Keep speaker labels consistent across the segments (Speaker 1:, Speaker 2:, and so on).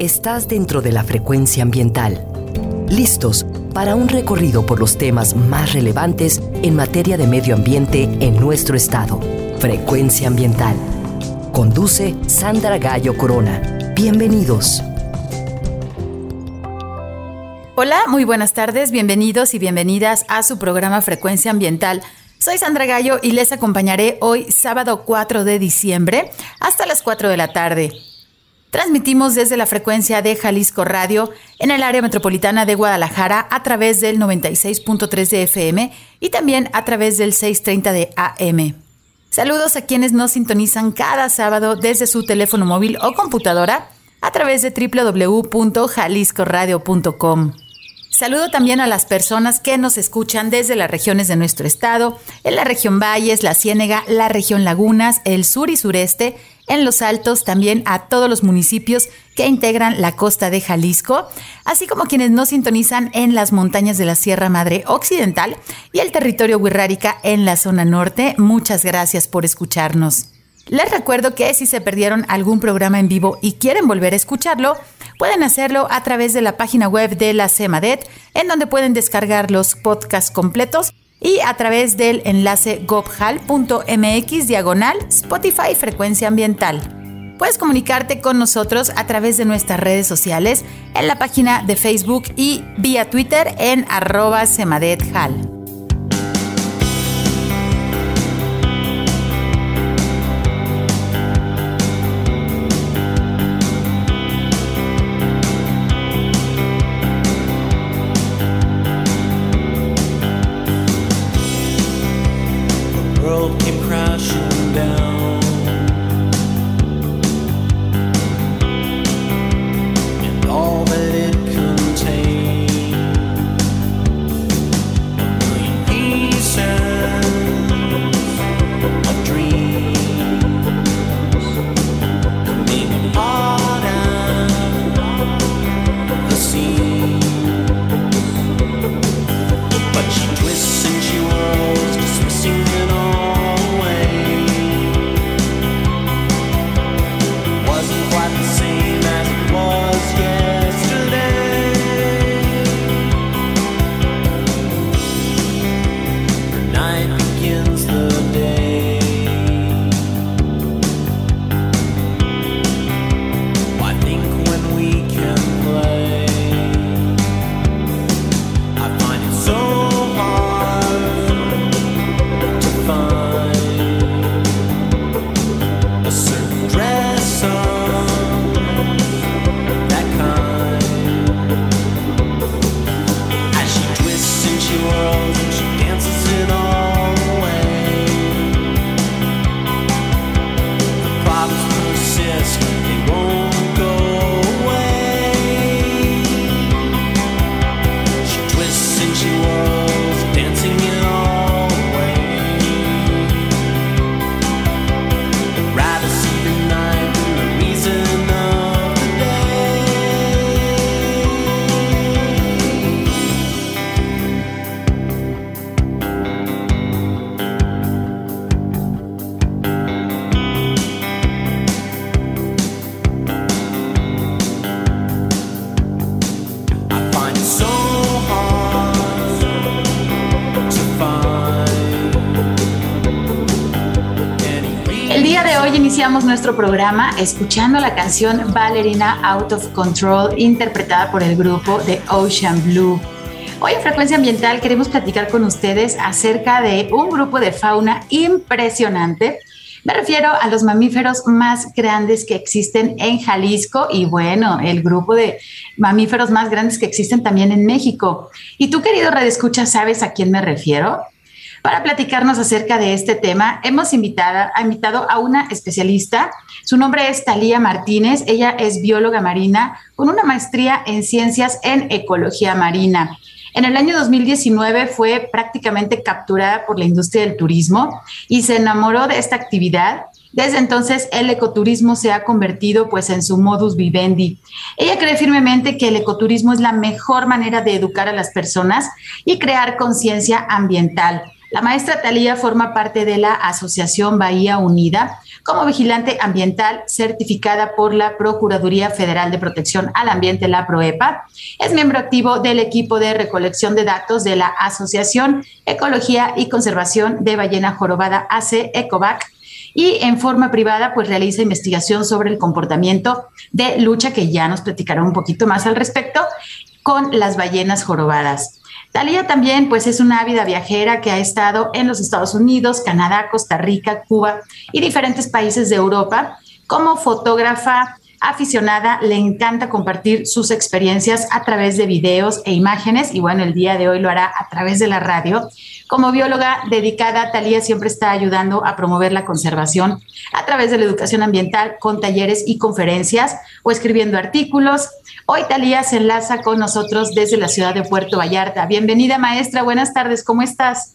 Speaker 1: Estás dentro de la frecuencia ambiental. Listos para un recorrido por los temas más relevantes en materia de medio ambiente en nuestro estado. Frecuencia ambiental. Conduce Sandra Gallo Corona. Bienvenidos.
Speaker 2: Hola, muy buenas tardes, bienvenidos y bienvenidas a su programa Frecuencia Ambiental. Soy Sandra Gallo y les acompañaré hoy sábado 4 de diciembre hasta las 4 de la tarde. Transmitimos desde la frecuencia de Jalisco Radio en el área metropolitana de Guadalajara a través del 96.3 de FM y también a través del 630 de AM. Saludos a quienes nos sintonizan cada sábado desde su teléfono móvil o computadora a través de www.jaliscoradio.com. Saludo también a las personas que nos escuchan desde las regiones de nuestro estado, en la región Valles, la Ciénega, la región Lagunas, el sur y sureste en los altos también a todos los municipios que integran la costa de Jalisco, así como quienes nos sintonizan en las montañas de la Sierra Madre Occidental y el territorio Huirrárica en la zona norte. Muchas gracias por escucharnos. Les recuerdo que si se perdieron algún programa en vivo y quieren volver a escucharlo, pueden hacerlo a través de la página web de la CEMADET, en donde pueden descargar los podcasts completos y a través del enlace gobhal.mx diagonal Spotify Frecuencia Ambiental. Puedes comunicarte con nosotros a través de nuestras redes sociales en la página de Facebook y vía Twitter en arroba semadethal. Programa escuchando la canción Ballerina Out of Control interpretada por el grupo de Ocean Blue. Hoy en Frecuencia Ambiental queremos platicar con ustedes acerca de un grupo de fauna impresionante. Me refiero a los mamíferos más grandes que existen en Jalisco y bueno, el grupo de mamíferos más grandes que existen también en México. Y tú, querido Red Escucha, ¿sabes a quién me refiero? Para platicarnos acerca de este tema, hemos invitado, a una especialista. Su nombre es Talía Martínez. Ella es bióloga marina con una maestría en ciencias en ecología marina. En el año 2019 fue prácticamente capturada por la industria del turismo y se enamoró de esta actividad desde entonces, el ecoturismo se ha convertido pues en su modus vivendi. Ella cree firmemente que el ecoturismo es la mejor manera de educar a las personas y crear conciencia ambiental. La maestra Talía forma parte de la Asociación Bahía Unida, como vigilante ambiental certificada por la Procuraduría Federal de Protección al Ambiente, la PROEPA. Es miembro activo del equipo de recolección de datos de la Asociación Ecología y Conservación de Ballena Jorobada AC ECOVAC y en forma privada pues realiza investigación sobre el comportamiento de lucha que ya nos platicará un poquito más al respecto con las ballenas jorobadas. Talía también pues es una ávida viajera que ha estado en los Estados Unidos, Canadá, Costa Rica, Cuba y diferentes países de Europa como fotógrafa aficionada, le encanta compartir sus experiencias a través de videos e imágenes y bueno, el día de hoy lo hará a través de la radio. Como bióloga dedicada, Talía siempre está ayudando a promover la conservación a través de la educación ambiental con talleres y conferencias o escribiendo artículos. Hoy Talía se enlaza con nosotros desde la ciudad de Puerto Vallarta. Bienvenida maestra, buenas tardes, ¿cómo estás?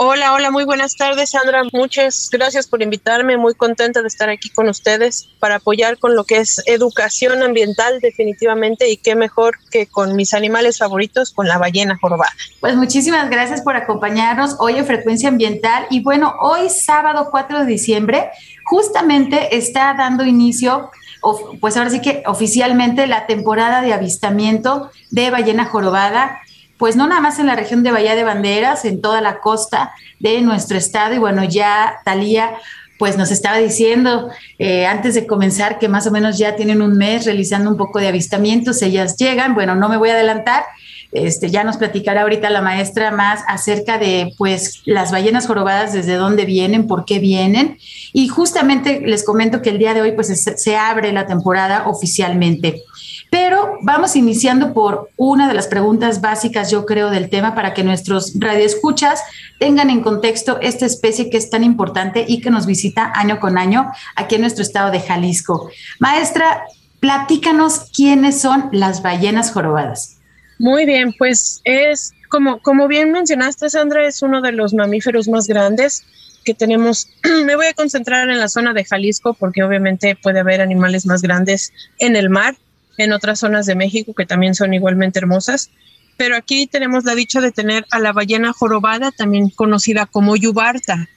Speaker 3: Hola, hola, muy buenas tardes, Sandra. Muchas gracias por invitarme. Muy contenta de estar aquí con ustedes para apoyar con lo que es educación ambiental, definitivamente, y qué mejor que con mis animales favoritos, con la ballena jorobada.
Speaker 2: Pues muchísimas gracias por acompañarnos hoy en Frecuencia Ambiental. Y bueno, hoy, sábado 4 de diciembre, justamente está dando inicio pues ahora sí que oficialmente la temporada de avistamiento de ballena jorobada pues no nada más en la región de Bahía de Banderas, en toda la costa de nuestro estado. Y bueno, ya Talía pues nos estaba diciendo eh, antes de comenzar que más o menos ya tienen un mes realizando un poco de avistamientos, ellas llegan, bueno, no me voy a adelantar, este, ya nos platicará ahorita la maestra más acerca de pues las ballenas jorobadas, desde dónde vienen, por qué vienen. Y justamente les comento que el día de hoy pues se abre la temporada oficialmente. Pero vamos iniciando por una de las preguntas básicas, yo creo, del tema para que nuestros radioescuchas tengan en contexto esta especie que es tan importante y que nos visita año con año aquí en nuestro estado de Jalisco. Maestra, platícanos quiénes son las ballenas jorobadas.
Speaker 3: Muy bien, pues es como, como bien mencionaste, Sandra, es uno de los mamíferos más grandes que tenemos. Me voy a concentrar en la zona de Jalisco porque obviamente puede haber animales más grandes en el mar en otras zonas de México que también son igualmente hermosas. Pero aquí tenemos la dicha de tener a la ballena jorobada, también conocida como yubarta,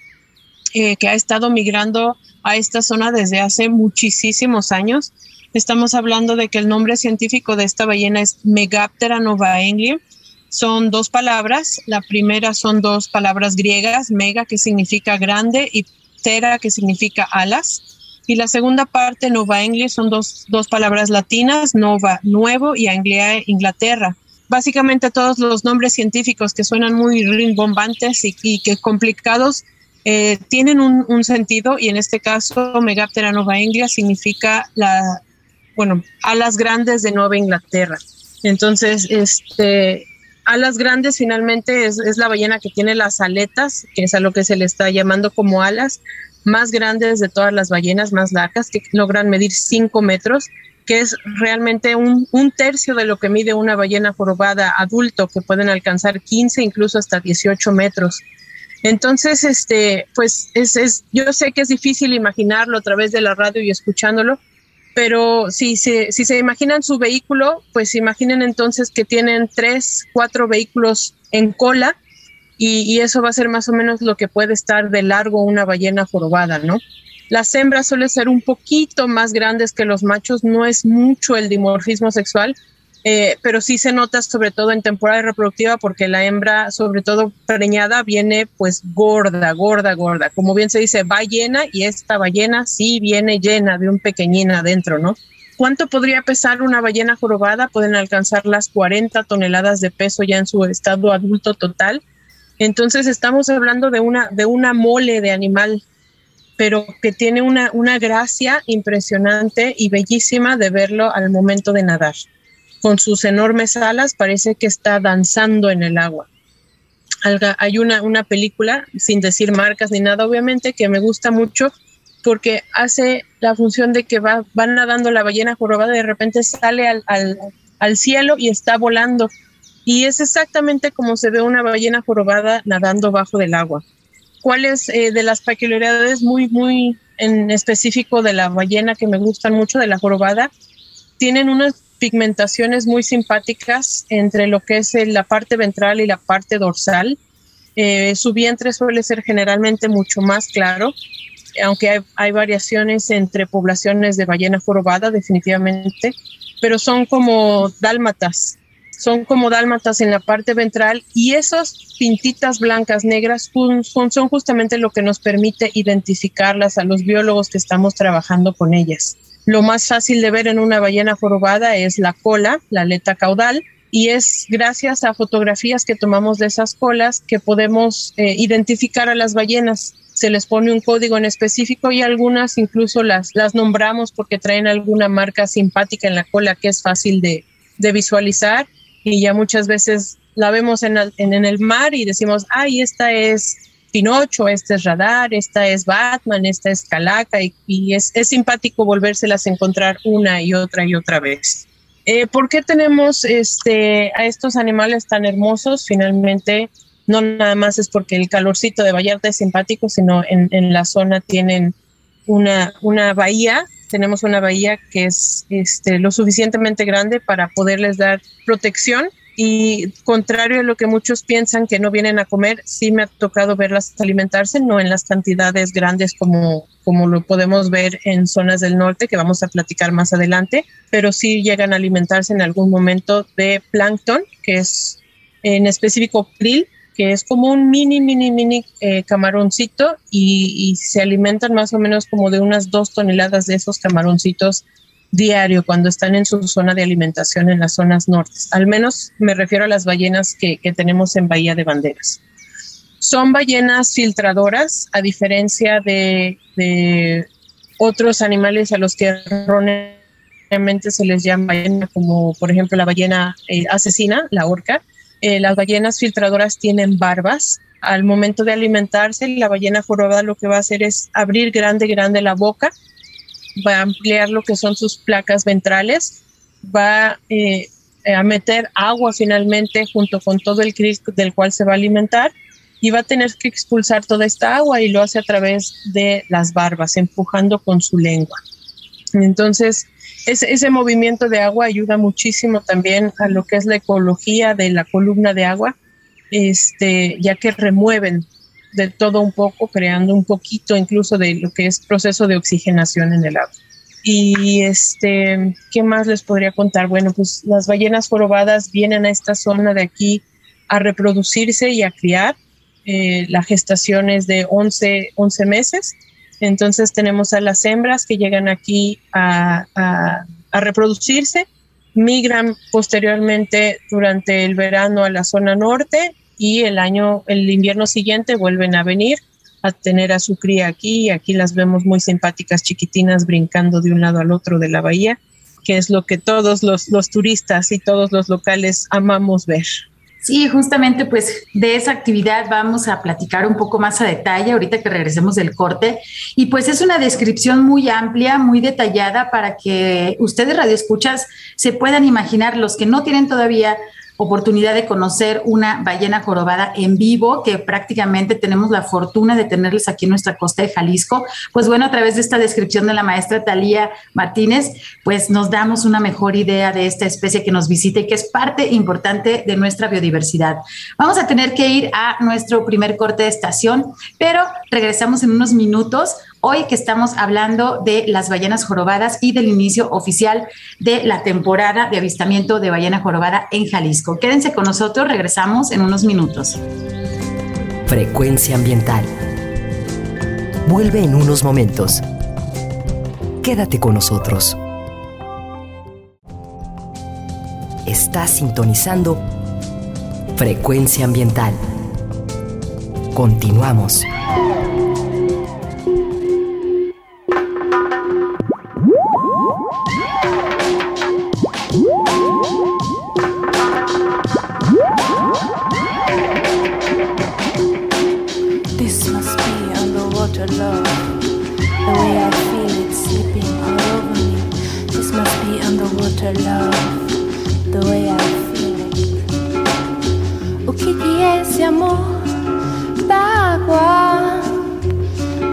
Speaker 3: eh, que ha estado migrando a esta zona desde hace muchísimos años. Estamos hablando de que el nombre científico de esta ballena es Megaptera novaenglia. Son dos palabras. La primera son dos palabras griegas, mega, que significa grande, y ptera, que significa alas. Y la segunda parte, Nova Anglia, son dos, palabras latinas, Nova, nuevo, y Anglia, Inglaterra. Básicamente todos los nombres científicos que suenan muy rimbombantes y, que complicados eh, tienen un, sentido y en este caso Megaptera Nova Anglia significa la, bueno, alas grandes de Nueva Inglaterra. Entonces, este, alas grandes finalmente es, la ballena que tiene las aletas, que es a lo que se le está llamando como alas, más grandes de todas las ballenas más largas, que logran medir 5 metros, que es realmente un, tercio de lo que mide una ballena jorobada adulto, que pueden alcanzar 15, incluso hasta 18 metros. Entonces, este, pues es, es, yo sé que es difícil imaginarlo a través de la radio y escuchándolo, pero si, se imaginan su vehículo, pues imaginen entonces que tienen tres, cuatro vehículos en cola y, eso va a ser más o menos lo que puede estar de largo una ballena jorobada, ¿no? Las hembras suelen ser un poquito más grandes que los machos, no es mucho el dimorfismo sexual, eh, pero sí se nota sobre todo en temporada reproductiva porque la hembra, sobre todo preñada, viene pues gorda, gorda, gorda. Como bien se dice, va llena y esta ballena sí viene llena de un pequeñín adentro, ¿no? ¿Cuánto podría pesar una ballena jorobada? Pueden alcanzar las 40 toneladas de peso ya en su estado adulto total entonces estamos hablando de una, de una mole de animal, pero que tiene una, una gracia impresionante y bellísima de verlo al momento de nadar. Con sus enormes alas parece que está danzando en el agua. Hay una, una película, sin decir marcas ni nada, obviamente, que me gusta mucho porque hace la función de que va, nadando la ballena jorobada, de repente sale al, al, cielo y está volando y es exactamente como se ve una ballena jorobada nadando bajo del agua. ¿Cuáles eh, de las peculiaridades muy, muy en específico de la ballena que me gustan mucho, de la jorobada? Tienen unas pigmentaciones muy simpáticas entre lo que es eh, la parte ventral y la parte dorsal. Eh, su vientre suele ser generalmente mucho más claro aunque hay, variaciones entre poblaciones de ballena jorobada, definitivamente, pero son como dálmatas, son como dálmatas en la parte ventral y esas pintitas blancas negras son, justamente lo que nos permite identificarlas a los biólogos que estamos trabajando con ellas. Lo más fácil de ver en una ballena jorobada es la cola, la aleta caudal, y es gracias a fotografías que tomamos de esas colas que podemos eh, identificar a las ballenas. Se les pone un código en específico y algunas incluso las, las nombramos porque traen alguna marca simpática en la cola que es fácil de, visualizar y ya muchas veces la vemos en, en, el mar y decimos, ay, esta es Pinocho, esta es Radar, esta es Batman, esta es Calaca y, es, es, simpático volvérselas a encontrar una y otra y otra vez. Eh, ¿Por qué tenemos este, a estos animales tan hermosos? Finalmente, no nada más es porque el calorcito de Vallarta es simpático, sino en, la zona tienen una, una bahía, tenemos una bahía que es este, lo suficientemente grande para poderles dar protección y contrario a lo que muchos piensan que no vienen a comer, sí me ha tocado verlas alimentarse, no en las cantidades grandes como, como lo podemos ver en zonas del norte, que vamos a platicar más adelante, pero sí llegan a alimentarse en algún momento de plancton, que es en específico krill, que es como un mini, mini, mini eh, camaroncito y, se alimentan más o menos como de unas dos toneladas de esos camaroncitos diario cuando están en su zona de alimentación en las zonas nortes. Al menos me refiero a las ballenas que, tenemos en Bahía de Banderas. Son ballenas filtradoras, a diferencia de, otros animales a los que erróneamente se les llama ballena, como por ejemplo la ballena eh, asesina, la orca, eh, las ballenas filtradoras tienen barbas. Al momento de alimentarse, la ballena jorobada lo que va a hacer es abrir grande, grande la boca, va a ampliar lo que son sus placas ventrales, va eh, a meter agua finalmente junto con todo el krill del cual se va a alimentar y va a tener que expulsar toda esta agua y lo hace a través de las barbas, empujando con su lengua. Entonces, ese, movimiento de agua ayuda muchísimo también a lo que es la ecología de la columna de agua, este, ya que remueven de todo un poco, creando un poquito incluso de lo que es proceso de oxigenación en el agua. Y este, ¿qué más les podría contar? Bueno, pues las ballenas jorobadas vienen a esta zona de aquí a reproducirse y a criar. Eh, la gestación es de 11, 11 meses entonces tenemos a las hembras que llegan aquí a, reproducirse, migran posteriormente durante el verano a la zona norte y el año, el invierno siguiente vuelven a venir a tener a su cría aquí. Aquí las vemos muy simpáticas, chiquitinas, brincando de un lado al otro de la bahía, que es lo que todos los turistas y todos los locales amamos ver.
Speaker 2: Sí, justamente pues de esa actividad vamos a platicar un poco más a detalle ahorita que regresemos del corte. Y pues es una descripción muy amplia, muy detallada para que ustedes radioescuchas se puedan imaginar los que no tienen todavía oportunidad de conocer una ballena jorobada en vivo, que prácticamente tenemos la fortuna de tenerles aquí en nuestra costa de Jalisco. Pues bueno, a través de esta descripción de la maestra Talía Martínez, pues nos damos una mejor idea de esta especie que nos visita y que es parte importante de nuestra biodiversidad. Vamos a tener que ir a nuestro primer corte de estación, pero regresamos en unos minutos Hoy que estamos hablando de las ballenas jorobadas y del inicio oficial de la temporada de avistamiento de ballena jorobada en Jalisco. Quédense con nosotros, regresamos en unos minutos.
Speaker 1: Frecuencia ambiental. Vuelve en unos momentos. Quédate con nosotros. Estás sintonizando Frecuencia ambiental. Continuamos.
Speaker 4: to love the way I feel it. O que que é esse amor da água?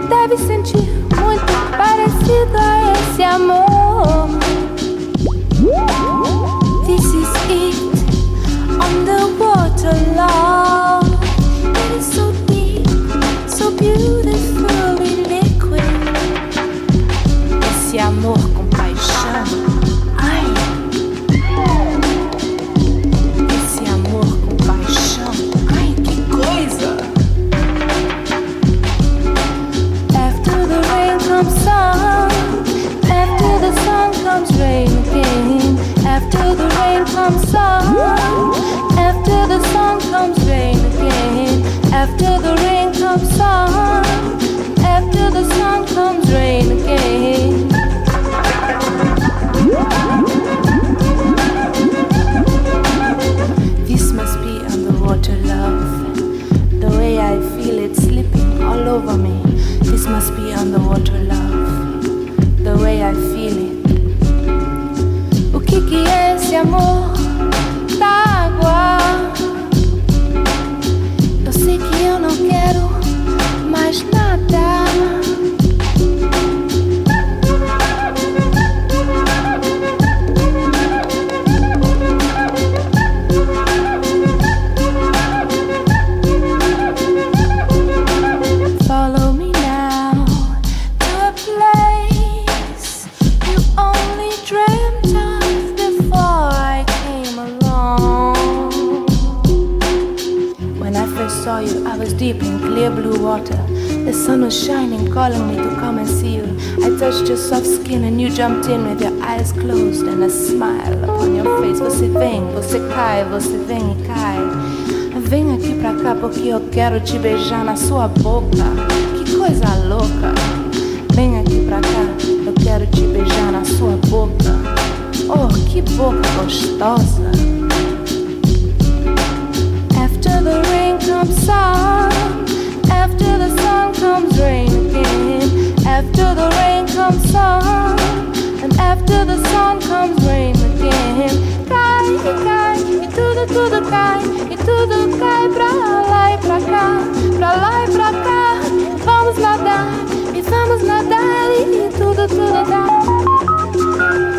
Speaker 4: Deve sentir muito parecido a esse amor. This is it on the water, love. Rain comes sun. After the sun comes rain again. After the rain comes sun. After the sun comes rain again. This must be underwater love. The way I feel it slipping all over me. This must be underwater que é esse amor Was shining, calling me to come and see you. I touched your soft skin and you jumped in with your eyes closed and a smile upon your face. Você vem, você cai, você vem e cai. Vem aqui pra cá porque eu quero te beijar na sua boca. Que coisa louca. Vem aqui pra cá, eu quero te beijar na sua boca. Oh, que boca gostosa. After the rain comes sun. After the comes again. After the rain comes sun. And after the sun comes rain again. Cai, cai, e tudo, tudo cai. E tudo cai pra lá e pra cá. Pra lá e pra cá. Vamos nadar, e vamos nadar. E tudo, tudo dá.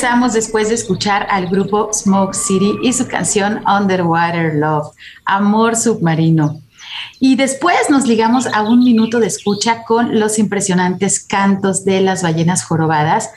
Speaker 2: Regresamos después de escuchar al grupo Smoke City y su canción Underwater Love, Amor Submarino. Y después nos ligamos a un minuto de escucha con los impresionantes cantos de las ballenas jorobadas.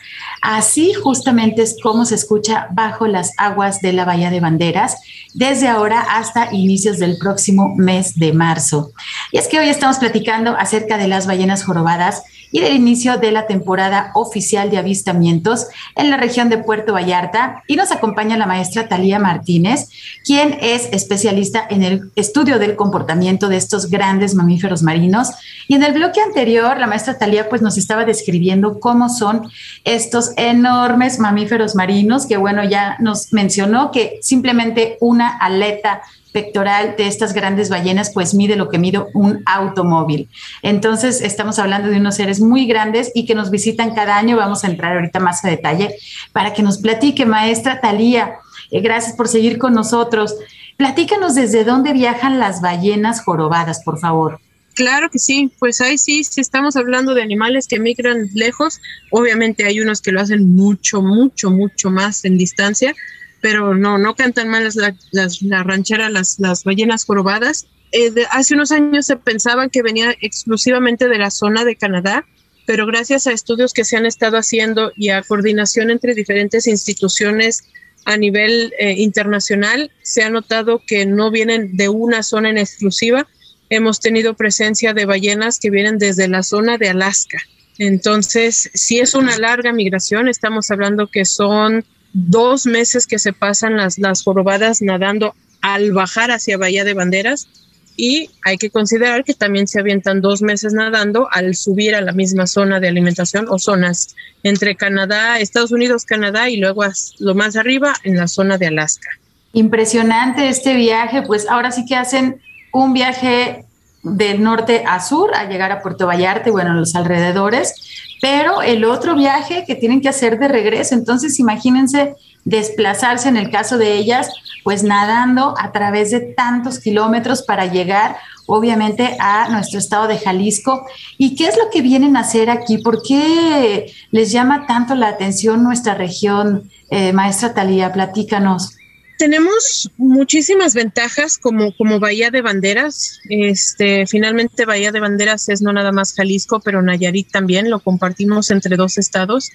Speaker 2: Así justamente es como se escucha bajo las aguas de la Bahía de Banderas desde ahora hasta inicios del próximo mes de marzo. Y es que hoy estamos platicando acerca de las ballenas jorobadas y del inicio de la temporada oficial de avistamientos en la región de Puerto Vallarta. Y nos acompaña la maestra Talía Martínez, quien es especialista en el estudio del comportamiento de estos grandes mamíferos marinos. Y en el bloque anterior, la maestra Talía pues nos estaba describiendo cómo son estos enormes mamíferos marinos, que bueno, ya nos mencionó que simplemente una aleta pectoral de estas grandes ballenas pues mide lo que mide un automóvil. Entonces estamos hablando de unos seres muy grandes y que nos visitan cada año. Vamos a entrar ahorita más a detalle para que nos platique, maestra Talía. Eh, gracias por seguir con nosotros. Platícanos desde dónde viajan las ballenas jorobadas, por favor.
Speaker 3: Claro que sí, pues ahí sí, si estamos hablando de animales que migran lejos, obviamente hay unos que lo hacen mucho, mucho, mucho más en distancia, pero no, no cantan mal las, las, rancheras, las, las ballenas jorobadas. Eh, hace unos años se pensaban que venía exclusivamente de la zona de Canadá, pero gracias a estudios que se han estado haciendo y a coordinación entre diferentes instituciones a nivel eh, internacional, se ha notado que no vienen de una zona en exclusiva. Hemos tenido presencia de ballenas que vienen desde la zona de Alaska. Entonces, si es una larga migración, estamos hablando que son dos meses que se pasan las, las jorobadas nadando al bajar hacia Bahía de Banderas y hay que considerar que también se avientan dos meses nadando al subir a la misma zona de alimentación o zonas entre Canadá, Estados Unidos, Canadá y luego lo más arriba en la zona de Alaska.
Speaker 2: Impresionante este viaje, pues ahora sí que hacen un viaje del norte a sur a llegar a Puerto Vallarta y bueno, los alrededores, pero el otro viaje que tienen que hacer de regreso, entonces imagínense desplazarse en el caso de ellas, pues nadando a través de tantos kilómetros para llegar obviamente a nuestro estado de Jalisco. ¿Y qué es lo que vienen a hacer aquí? ¿Por qué les llama tanto la atención nuestra región? Eh, maestra Talía, platícanos
Speaker 3: tenemos muchísimas ventajas como, como Bahía de Banderas. Este, finalmente Bahía de Banderas es no nada más Jalisco, pero Nayarit también, lo compartimos entre dos estados.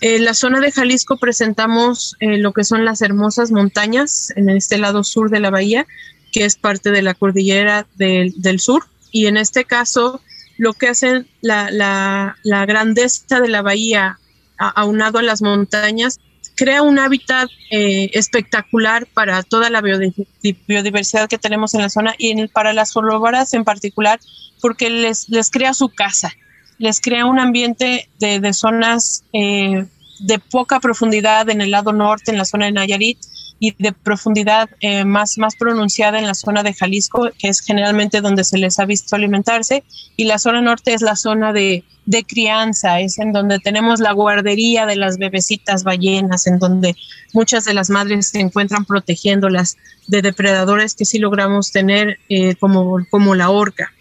Speaker 3: En la zona de Jalisco presentamos eh, lo que son las hermosas montañas en este lado sur de la bahía, que es parte de la cordillera del, del sur. Y en este caso, lo que hacen la, la, la grandeza de la bahía aunado a las montañas crea un hábitat eh, espectacular para toda la biodiversidad que tenemos en la zona y para las jorobaras en particular, porque les, les crea su casa, les crea un ambiente de, de zonas eh, de poca profundidad en el lado norte, en la zona de Nayarit, y de profundidad eh, más, más pronunciada en la zona de Jalisco, que es generalmente donde se les ha visto alimentarse, y la zona norte es la zona de, de crianza, es en donde tenemos la guardería de las bebecitas ballenas, en donde muchas de las madres se encuentran protegiéndolas de depredadores que sí logramos tener eh, como, como la orca.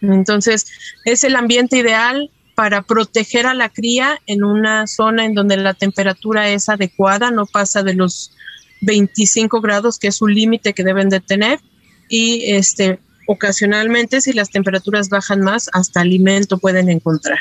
Speaker 3: Entonces, es el ambiente ideal para proteger a la cría en una zona en donde la temperatura es adecuada, no pasa de los 25 grados, que es un límite que deben de tener, y este, ocasionalmente, si las temperaturas bajan más, hasta alimento pueden encontrar.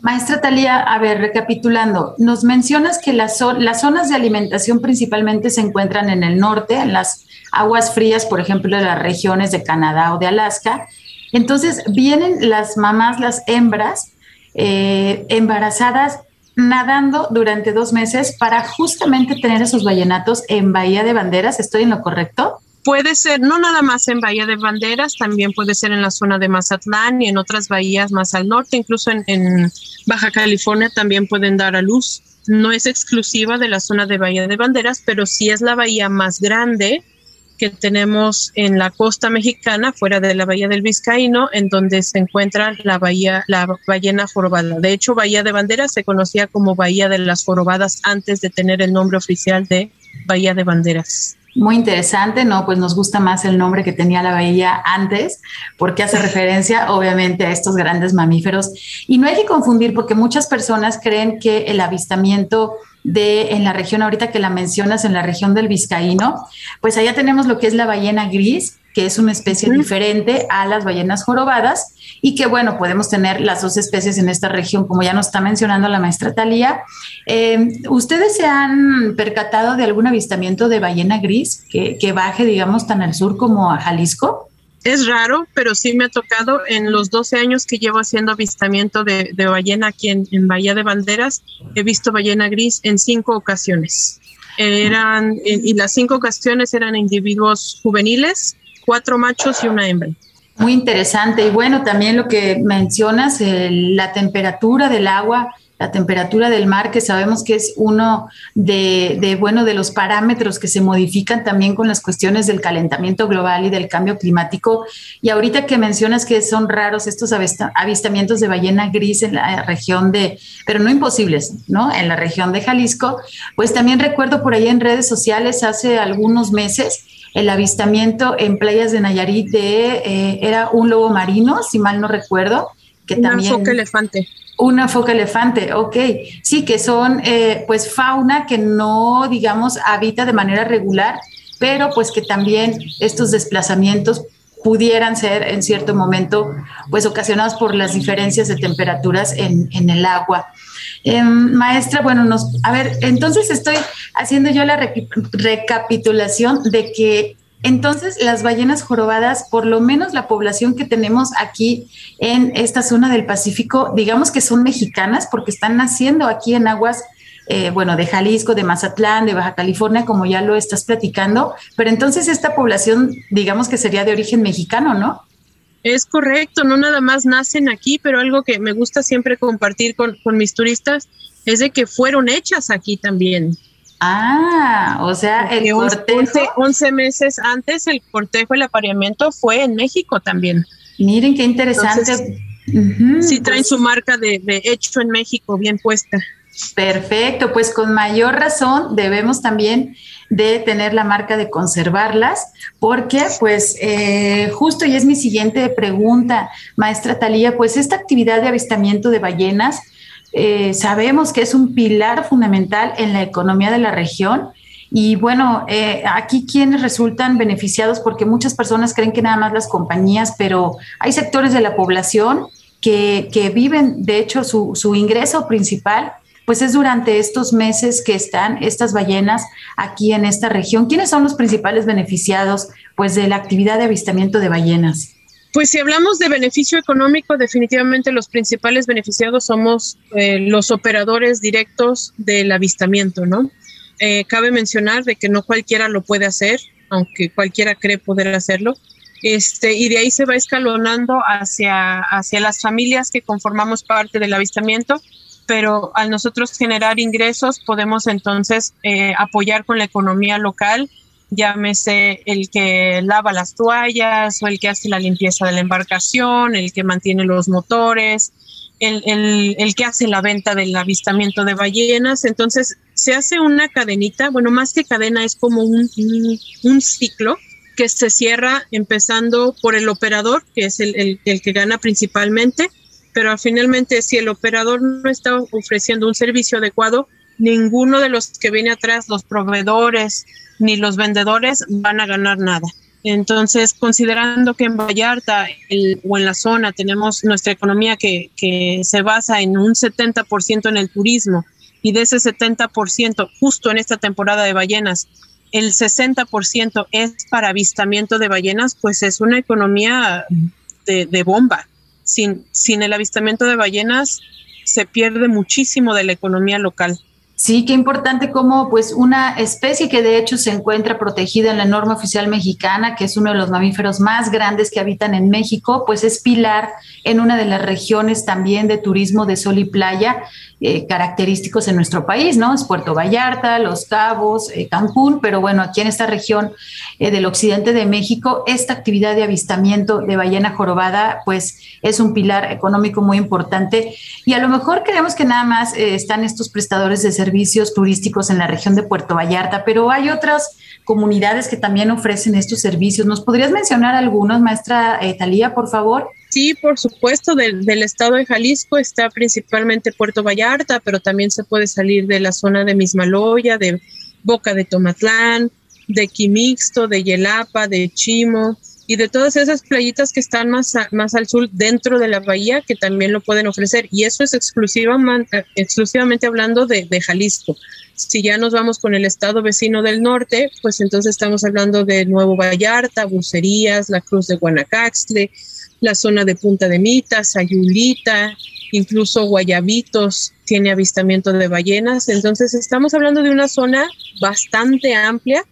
Speaker 2: Maestra Talía, a ver, recapitulando, nos mencionas que las, las zonas de alimentación principalmente se encuentran en el norte, en las aguas frías, por ejemplo, de las regiones de Canadá o de Alaska. Entonces, vienen las mamás, las hembras, eh, embarazadas nadando durante dos meses para justamente tener esos vallenatos en Bahía de Banderas. ¿Estoy en lo correcto?
Speaker 3: Puede ser, no nada más en Bahía de Banderas, también puede ser en la zona de Mazatlán y en otras bahías más al norte, incluso en, en Baja California también pueden dar a luz. No es exclusiva de la zona de Bahía de Banderas, pero sí es la bahía más grande que tenemos en la costa mexicana, fuera de la bahía del Vizcaíno, en donde se encuentra la bahía, la ballena jorobada. De hecho, Bahía de Banderas se conocía como Bahía de las Jorobadas antes de tener el nombre oficial de Bahía de Banderas.
Speaker 2: Muy interesante, ¿no? Pues nos gusta más el nombre que tenía la bahía antes, porque hace referencia obviamente a estos grandes mamíferos. Y no hay que confundir, porque muchas personas creen que el avistamiento de en la región, ahorita que la mencionas, en la región del Vizcaíno, pues allá tenemos lo que es la ballena gris, que es una especie diferente a las ballenas jorobadas y que bueno, podemos tener las dos especies en esta región, como ya nos está mencionando la maestra Talía. Eh, ¿Ustedes se han percatado de algún avistamiento de ballena gris que, que baje, digamos, tan al sur como a Jalisco?
Speaker 3: es raro, pero sí me ha tocado en los 12 años que llevo haciendo avistamiento de, ballena aquí en, Bahía de Banderas, he visto ballena gris en cinco ocasiones. Eran, y las cinco ocasiones eran individuos juveniles, cuatro machos y una hembra.
Speaker 2: Muy interesante. Y bueno, también lo que mencionas, la temperatura del agua la temperatura del mar, que sabemos que es uno de, bueno, de los parámetros que se modifican también con las cuestiones del calentamiento global y del cambio climático. Y ahorita que mencionas que son raros estos avistamientos de ballena gris en la región de, pero no imposibles, ¿no? En la región de Jalisco, pues también recuerdo por ahí en redes sociales hace algunos meses el avistamiento en playas de Nayarit de, eh, era un lobo marino, si mal no recuerdo,
Speaker 3: que también... Un elefante
Speaker 2: una foca elefante, ok. Sí, que son eh, pues fauna que no, digamos, habita de manera regular, pero pues que también estos desplazamientos pudieran ser en cierto momento pues ocasionados por las diferencias de temperaturas en, en el agua. Em, maestra, bueno, nos, a ver, entonces estoy haciendo yo la recapitulación de que entonces las ballenas jorobadas, por lo menos la población que tenemos aquí en esta zona del Pacífico, digamos que son mexicanas porque están naciendo aquí en aguas eh, bueno, de Jalisco, de Mazatlán, de Baja California, como ya lo estás platicando, pero entonces esta población, digamos que sería de origen mexicano, ¿no?
Speaker 3: Es correcto, no nada más nacen aquí, pero algo que me gusta siempre compartir con, mis turistas es de que fueron hechas aquí también.
Speaker 2: Ah, o sea, el cortejo.
Speaker 3: 11, meses antes, el cortejo, el apareamiento fue en México también.
Speaker 2: Miren qué interesante.
Speaker 3: sí, traen pues su marca de, de hecho en México bien puesta.
Speaker 2: Perfecto, pues con mayor razón debemos también de tener la marca de conservarlas, porque pues eh, justo y es mi siguiente pregunta, maestra Talía, pues esta actividad de avistamiento de ballenas eh, sabemos que es un pilar fundamental en la economía de la región. Y bueno, eh, aquí quienes resultan beneficiados, porque muchas personas creen que nada más las compañías, pero hay sectores de la población que, que viven, de hecho, su, su ingreso principal pues es durante estos meses que están estas ballenas aquí en esta región. ¿Quiénes son los principales beneficiados pues de la actividad de avistamiento de ballenas?
Speaker 3: Pues si hablamos de beneficio económico, definitivamente los principales beneficiados somos eh, los operadores directos del avistamiento, ¿no? Eh, cabe mencionar de que no cualquiera lo puede hacer, aunque cualquiera cree poder hacerlo. Este, y de ahí se va escalonando hacia, hacia las familias que conformamos parte del avistamiento pero al nosotros generar ingresos podemos entonces eh, apoyar con la economía local, llámese el que lava las toallas o el que hace la limpieza de la embarcación, el que mantiene los motores, el, el, que hace la venta del avistamiento de ballenas. Entonces se hace una cadenita, bueno, más que cadena es como un, un, ciclo que se cierra empezando por el operador, que es el, el que gana principalmente, pero finalmente si el operador no está ofreciendo un servicio adecuado, ninguno de los que viene atrás, los proveedores ni los vendedores, van a ganar nada. Entonces, considerando que en Vallarta o en la zona tenemos nuestra economía que, se basa en un 70% en el turismo y de ese 70%, justo en esta temporada de ballenas, el 60% es para avistamiento de ballenas, pues es una economía de bomba sin, sin el avistamiento de ballenas se pierde muchísimo de la economía local.
Speaker 2: Sí, qué importante como pues una especie que de hecho se encuentra protegida en la norma oficial mexicana, que es uno de los mamíferos más grandes que habitan en México, pues es pilar en una de las regiones también de turismo de sol y playa eh, característicos en nuestro país, ¿no? Es Puerto Vallarta, Los Cabos, eh, Cancún, pero bueno, aquí en esta región eh, del occidente de México, esta actividad de avistamiento de ballena jorobada, pues es un pilar económico muy importante. Y a lo mejor creemos que nada más están estos prestadores de servicios turísticos en la región de Puerto Vallarta, pero hay otras comunidades que también ofrecen estos servicios. ¿Nos podrías mencionar algunos, maestra Talía, por favor?
Speaker 3: Sí, por supuesto, del, del, estado de Jalisco está principalmente Puerto Vallarta, pero también se puede salir de la zona de Mismaloya, de Boca de Tomatlán, de Quimixto, de Yelapa, de Chimo y de todas esas playitas que están más, más al sur dentro de la bahía que también lo pueden ofrecer. Y eso es exclusivamente, exclusivamente hablando de, de Jalisco. Si ya nos vamos con el estado vecino del norte, pues entonces estamos hablando de Nuevo Vallarta, Bucerías, la Cruz de Guanacaxtle, la zona de Punta de Mitas, Sayulita, incluso Guayabitos tiene avistamiento de ballenas. Entonces estamos hablando de una zona bastante amplia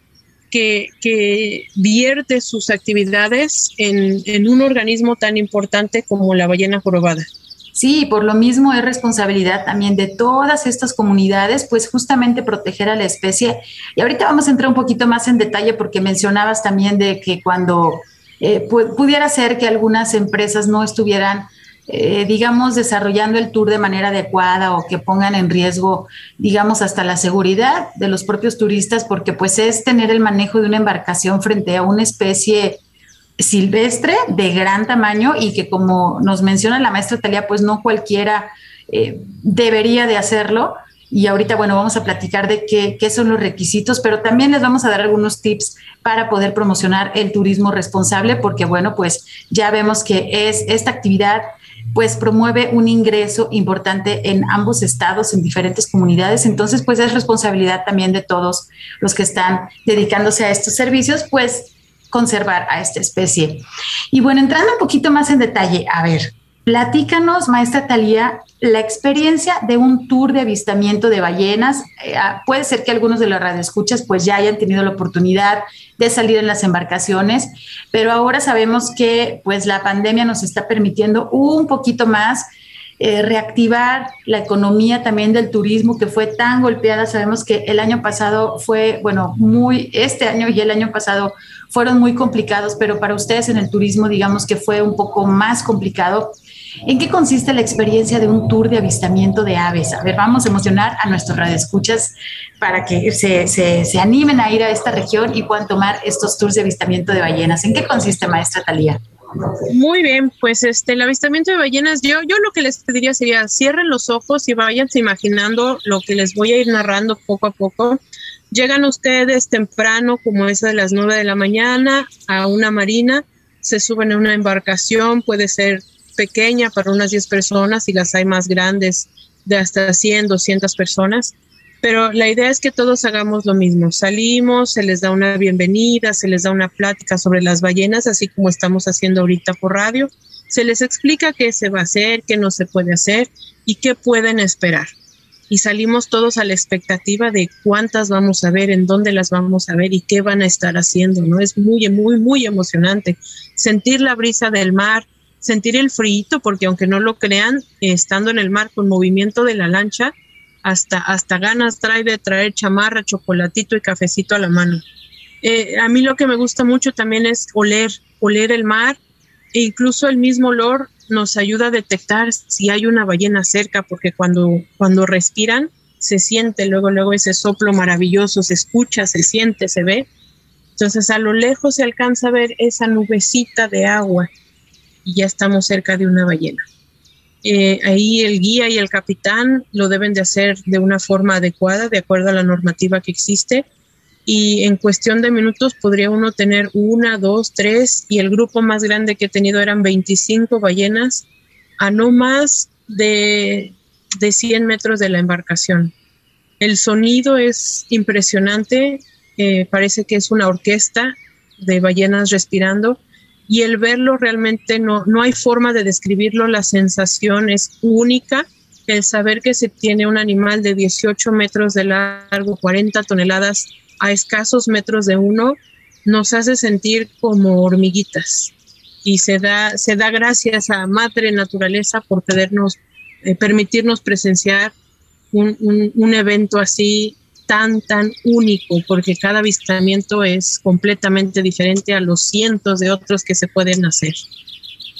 Speaker 3: que, vierte sus actividades en, en un organismo tan importante como la ballena jorobada.
Speaker 2: Sí, por lo mismo es responsabilidad también de todas estas comunidades, pues justamente proteger a la especie. Y ahorita vamos a entrar un poquito más en detalle porque mencionabas también de que cuando eh, pudiera ser que algunas empresas no estuvieran, eh, digamos, desarrollando el tour de manera adecuada o que pongan en riesgo, digamos, hasta la seguridad de los propios turistas, porque pues es tener el manejo de una embarcación frente a una especie silvestre de gran tamaño y que como nos menciona la maestra Talia, pues no cualquiera eh, debería de hacerlo. y ahorita, bueno, vamos a platicar de qué, qué, son los requisitos, pero también les vamos a dar algunos tips para poder promocionar el turismo responsable, porque, bueno, pues ya vemos que es esta actividad pues promueve un ingreso importante en ambos estados, en diferentes comunidades. Entonces, pues es responsabilidad también de todos los que están dedicándose a estos servicios, pues conservar a esta especie. Y bueno, entrando un poquito más en detalle, a ver, Platícanos, maestra Talía, la experiencia de un tour de avistamiento de ballenas. Eh, ah, puede ser que algunos de los radioescuchas pues ya hayan tenido la oportunidad de salir en las embarcaciones, pero ahora sabemos que pues la pandemia nos está permitiendo un poquito más eh, reactivar la economía también del turismo que fue tan golpeada. Sabemos que el año pasado fue, bueno, muy, este año y el año pasado fueron muy complicados, pero para ustedes en el turismo digamos que fue un poco más complicado. ¿En qué consiste la experiencia de un tour de avistamiento de aves? A ver, vamos a emocionar a nuestros radioescuchas para que se, se, animen a ir a esta región y puedan tomar estos tours de avistamiento de ballenas. ¿En qué consiste, maestra Talía?
Speaker 3: Muy bien, pues este el avistamiento de ballenas, yo, yo lo que les pediría sería cierren los ojos y váyanse imaginando lo que les voy a ir narrando poco a poco. Llegan ustedes temprano, como esa de las nueve de la mañana, a una marina, se suben a una embarcación, puede ser pequeña para unas 10 personas y las hay más grandes de hasta 100, 200 personas. Pero la idea es que todos hagamos lo mismo. Salimos, se les da una bienvenida, se les da una plática sobre las ballenas, así como estamos haciendo ahorita por radio. Se les explica qué se va a hacer, qué no se puede hacer y qué pueden esperar. Y salimos todos a la expectativa de cuántas vamos a ver, en dónde las vamos a ver y qué van a estar haciendo, ¿no? Es muy, muy, muy emocionante. Sentir la brisa del mar, sentir el frío, porque aunque no lo crean, estando en el mar con movimiento de la lancha, hasta, hasta ganas trae de traer chamarra, chocolatito y cafecito a la mano. Eh, a mí lo que me gusta mucho también es oler, oler el mar e incluso el mismo olor nos ayuda a detectar si hay una ballena cerca, porque cuando, cuando respiran se siente luego, luego ese soplo maravilloso, se escucha, se siente, se ve. Entonces a lo lejos se alcanza a ver esa nubecita de agua y ya estamos cerca de una ballena. Eh, ahí el guía y el capitán lo deben de hacer de una forma adecuada, de acuerdo a la normativa que existe. Y en cuestión de minutos podría uno tener una, dos, tres, y el grupo más grande que he tenido eran 25 ballenas a no más de, de 100 metros de la embarcación. El sonido es impresionante, eh, parece que es una orquesta de ballenas respirando y el verlo realmente no, no hay forma de describirlo, la sensación es única, el saber que se tiene un animal de 18 metros de largo, 40 toneladas a escasos metros de uno, nos hace sentir como hormiguitas. Y se da, se da gracias a Madre Naturaleza por eh, permitirnos presenciar un, un evento así tan, tan único, porque cada avistamiento es completamente diferente a los cientos de otros que se pueden hacer.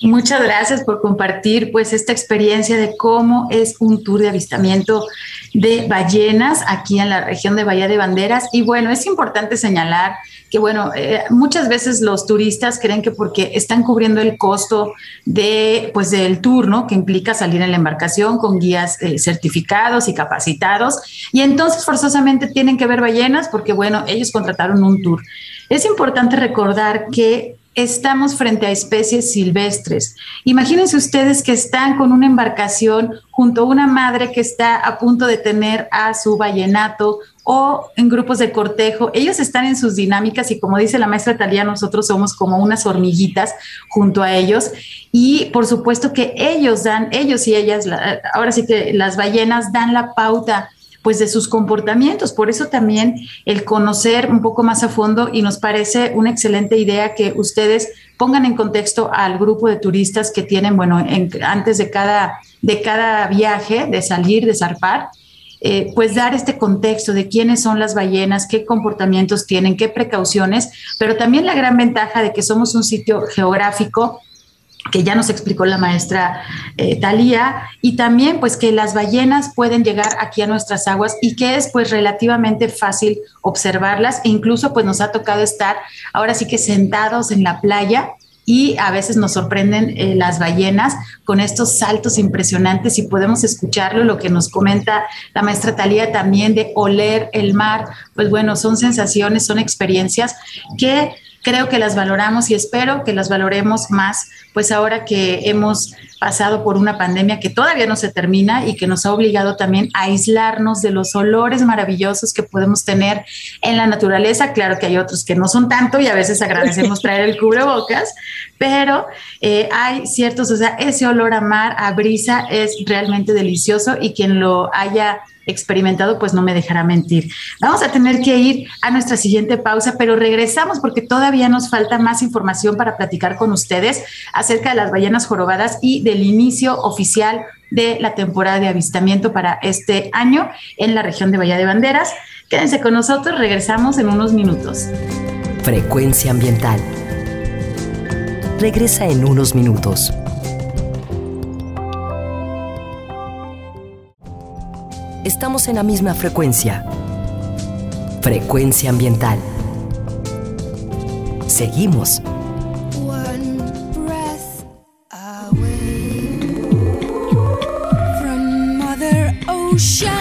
Speaker 2: Muchas gracias por compartir pues esta experiencia de cómo es un tour de avistamiento de ballenas aquí en la región de Bahía de Banderas. Y bueno, es importante señalar que bueno, eh, muchas veces los turistas creen que porque están cubriendo el costo de pues del tour, ¿no? Que implica salir en la embarcación con guías eh, certificados y capacitados y entonces forzosamente tienen que ver ballenas porque bueno, ellos contrataron un tour. Es importante recordar que estamos frente a especies silvestres. Imagínense ustedes que están con una embarcación junto a una madre que está a punto de tener a su vallenato o en grupos de cortejo. Ellos están en sus dinámicas y como dice la maestra Talía, nosotros somos como unas hormiguitas junto a ellos. Y por supuesto que ellos dan, ellos y ellas, ahora sí que las ballenas dan la pauta pues de sus comportamientos. Por eso también el conocer un poco más a fondo y nos parece una excelente idea que ustedes pongan en contexto al grupo de turistas que tienen, bueno, antes de cada, de cada viaje, de salir, de zarpar, eh, pues dar este contexto de quiénes son las ballenas, qué comportamientos tienen, qué precauciones, pero también la gran ventaja de que somos un sitio geográfico que ya nos explicó la maestra eh, Talía, y también pues que las ballenas pueden llegar aquí a nuestras aguas y que es pues relativamente fácil observarlas. E incluso pues nos ha tocado estar ahora sí que sentados en la playa y a veces nos sorprenden eh, las ballenas con estos saltos impresionantes y podemos escucharlo, lo que nos comenta la maestra Talía también de oler el mar, pues bueno, son sensaciones, son experiencias que creo que las valoramos y espero que las valoremos más, pues ahora que hemos pasado por una pandemia que todavía no se termina y que nos ha obligado también a aislarnos de los olores maravillosos que podemos tener en la naturaleza. Claro que hay otros que no son tanto y a veces agradecemos traer el cubrebocas, pero eh, hay ciertos, o sea, ese olor a mar, a brisa es realmente delicioso y quien lo haya experimentado, pues no me dejará mentir. Vamos a tener que ir a nuestra siguiente pausa, pero regresamos porque todavía nos falta más información para platicar con ustedes acerca de las ballenas jorobadas y del inicio oficial de la temporada de avistamiento para este año en la región de Bahía de Banderas. Quédense con nosotros, regresamos en unos minutos.
Speaker 1: Frecuencia ambiental. Regresa en unos minutos. estamos en la misma frecuencia. Frecuencia ambiental. Seguimos
Speaker 2: Show.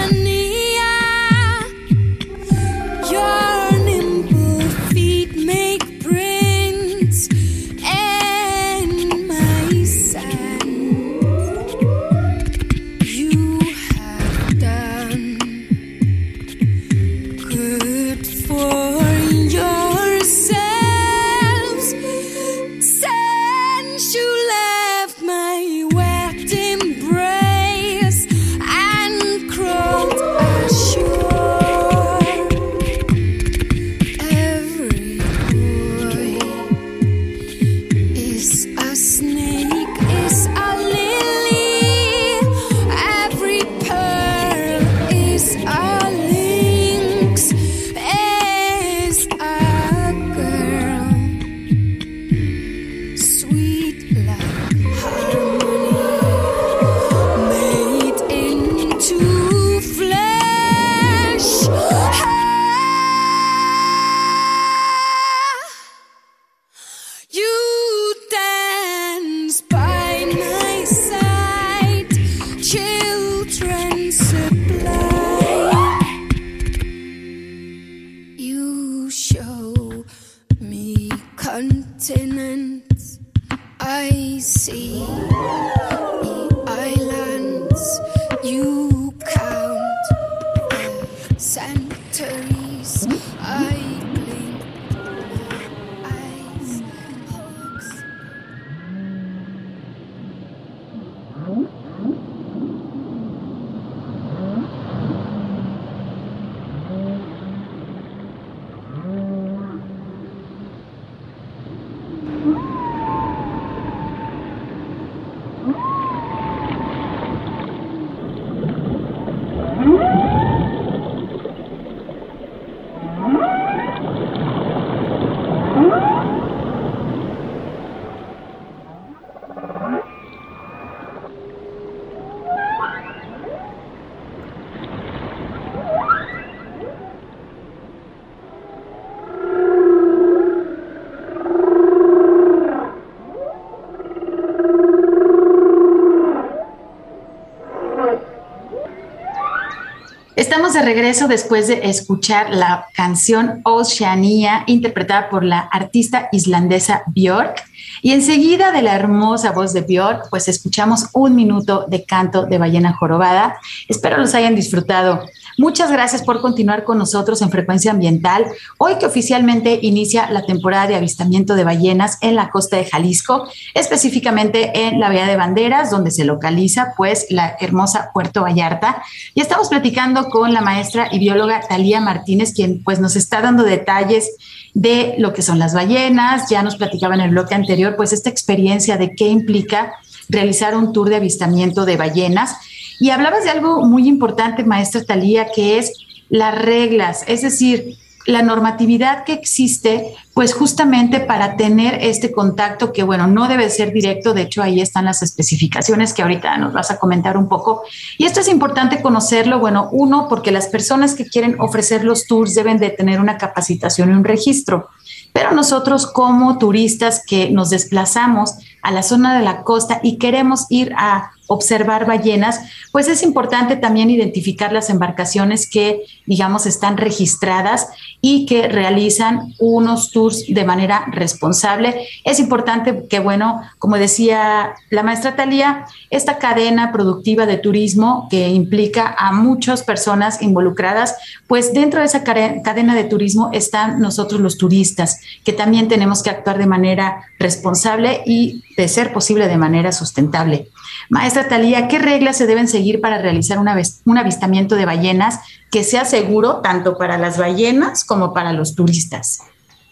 Speaker 2: De regreso después de escuchar la canción Oceanía, interpretada por la artista islandesa Björk. Y enseguida de la hermosa voz de Björk, pues escuchamos un minuto de canto de ballena jorobada. Espero los hayan disfrutado. Muchas gracias por continuar con nosotros en Frecuencia Ambiental. Hoy que oficialmente inicia la temporada de avistamiento de ballenas en la costa de Jalisco, específicamente en la Bahía de Banderas, donde se localiza pues la hermosa Puerto Vallarta. Y estamos platicando con la maestra y bióloga Talía Martínez, quien pues nos está dando detalles de lo que son las ballenas. Ya nos platicaba en el bloque anterior pues esta experiencia de qué implica realizar un tour de avistamiento de ballenas y hablabas de algo muy importante, maestra Talía, que es las reglas, es decir, la normatividad que existe, pues justamente para tener este contacto que, bueno, no debe ser directo, de hecho ahí están las especificaciones que ahorita nos vas a comentar un poco. Y esto es importante conocerlo, bueno, uno, porque las personas que quieren ofrecer los tours deben de tener una capacitación y un registro Pero nosotros como turistas que nos desplazamos a la zona de la costa y queremos ir a observar ballenas, pues es importante también identificar las embarcaciones que, digamos, están registradas y que realizan unos tours de manera responsable. Es importante que, bueno, como decía la maestra Talía, esta cadena productiva de turismo que implica a muchas personas involucradas, pues dentro de esa cadena de turismo están nosotros los turistas, que también tenemos que actuar de manera responsable y, de ser posible, de manera sustentable. Maestra Talía, ¿qué reglas se deben seguir para realizar un avistamiento de ballenas que sea seguro tanto para las ballenas como para los turistas?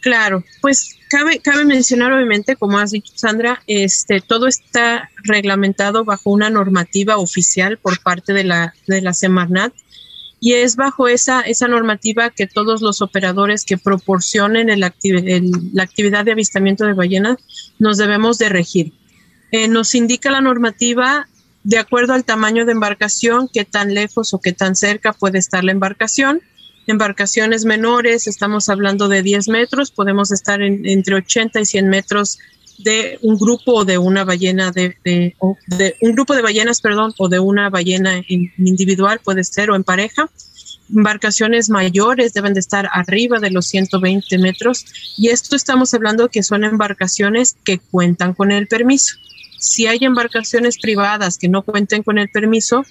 Speaker 3: Claro, pues cabe, cabe mencionar obviamente, como has dicho Sandra, este, todo está reglamentado bajo una normativa oficial por parte de la, de la Semarnat y es bajo esa, esa normativa que todos los operadores que proporcionen el la actividad de avistamiento de ballenas nos debemos de regir. Eh, nos indica la normativa de acuerdo al tamaño de embarcación, qué tan lejos o qué tan cerca puede estar la embarcación. Embarcaciones menores, estamos hablando de 10 metros, podemos estar entre 80 y 100 metros de un grupo de una ballena de, un grupo de ballenas, perdón, o de una ballena individual puede ser o en pareja. Embarcaciones mayores deben de estar arriba de los 120 metros y esto estamos hablando que son embarcaciones que cuentan con el permiso si hay embarcaciones privadas que no cuenten con el permiso,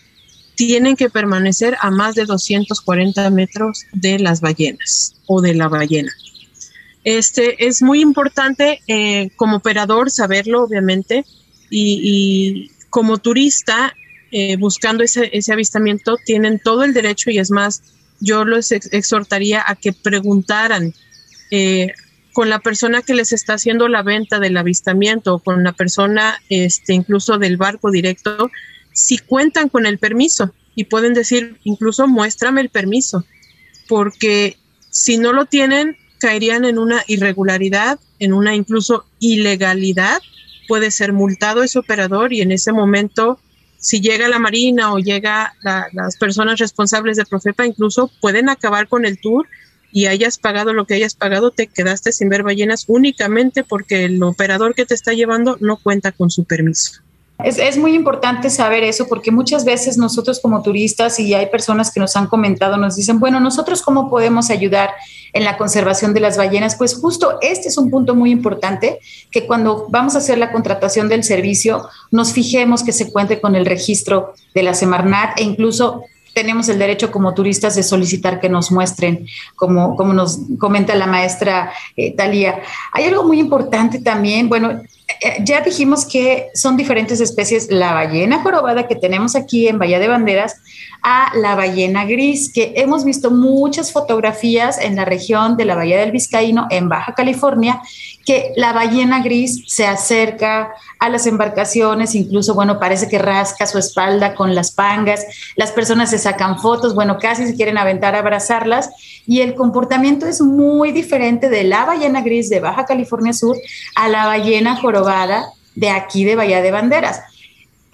Speaker 3: tienen que permanecer a más de 240 metros de las ballenas o de la ballena. Este es muy importante eh, como operador saberlo, obviamente, y, como turista eh, buscando ese, avistamiento tienen todo el derecho y es más, yo los exhortaría a que preguntaran eh, con la persona que les está haciendo la venta del avistamiento o con la persona este, incluso del barco directo, si cuentan con el permiso y pueden decir incluso muéstrame el permiso, porque si no lo tienen, caerían en una irregularidad, en una incluso ilegalidad, puede ser multado ese operador y en ese momento, si llega la Marina o llega las personas responsables de Profepa, incluso pueden acabar con el tour y hayas pagado lo que hayas pagado, te quedaste sin ver ballenas únicamente porque el operador que te está llevando no cuenta con su permiso.
Speaker 2: Es, muy importante saber eso porque muchas veces nosotros como turistas y hay personas que nos han comentado, nos dicen, bueno, nosotros cómo podemos ayudar en la conservación de las ballenas. Pues justo este es un punto muy importante, que cuando vamos a hacer la contratación del servicio, nos fijemos que se cuente con el registro de la Semarnat e incluso tenemos el derecho como turistas de solicitar que nos muestren, como, como nos comenta la maestra eh, Talía. Hay algo muy importante también, bueno, ya dijimos que son diferentes especies, la ballena jorobada que tenemos aquí en Bahía de Banderas a la ballena gris, que hemos visto muchas fotografías en la región de la Bahía del Vizcaíno, en Baja California, que la ballena gris se acerca a las embarcaciones, incluso, bueno, parece que rasca su espalda con las pangas, las personas se sacan fotos, bueno, casi se quieren aventar a abrazarlas, y el comportamiento es muy diferente de la ballena gris de Baja California Sur a la ballena jorobada de aquí de Bahía de Banderas.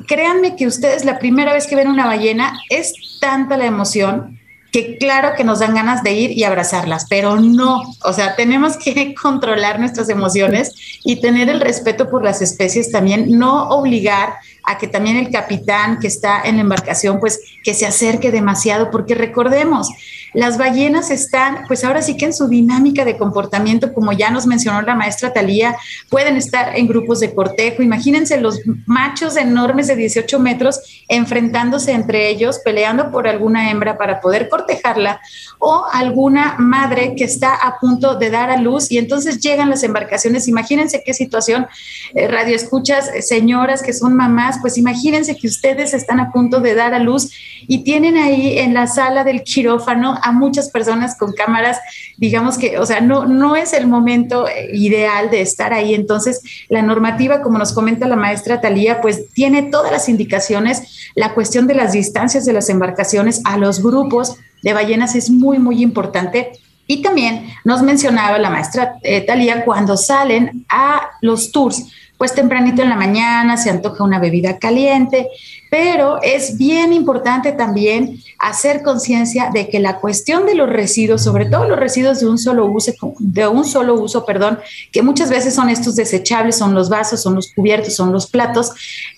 Speaker 2: Créanme que ustedes la primera vez que ven una ballena es tanta la emoción que claro que nos dan ganas de ir y abrazarlas, pero no, o sea, tenemos que controlar nuestras emociones y tener el respeto por las especies también, no obligar a que también el capitán que está en la embarcación, pues que se acerque demasiado, porque recordemos, las ballenas están, pues ahora sí que en su dinámica de comportamiento, como ya nos mencionó la maestra Talía, pueden estar en grupos de cortejo. Imagínense los machos enormes de 18 metros enfrentándose entre ellos, peleando por alguna hembra para poder cortejarla, o alguna madre que está a punto de dar a luz y entonces llegan las embarcaciones. Imagínense qué situación, eh, radio escuchas, señoras que son mamás, pues imagínense que ustedes están a punto de dar a luz y tienen ahí en la sala del quirófano a muchas personas con cámaras, digamos que, o sea, no, no es el momento eh, ideal de estar ahí. Entonces, la normativa, como nos comenta la maestra Talía, pues tiene todas las indicaciones. La cuestión de las distancias de las embarcaciones a los grupos de ballenas es muy, muy importante. Y también nos mencionaba la maestra eh, Talía cuando salen a los tours pues tempranito en la mañana se antoja una bebida caliente, pero es bien importante también hacer conciencia de que la cuestión de los residuos, sobre todo los residuos de un solo uso, de un solo uso, perdón, que muchas veces son estos desechables, son los vasos, son los cubiertos, son los platos,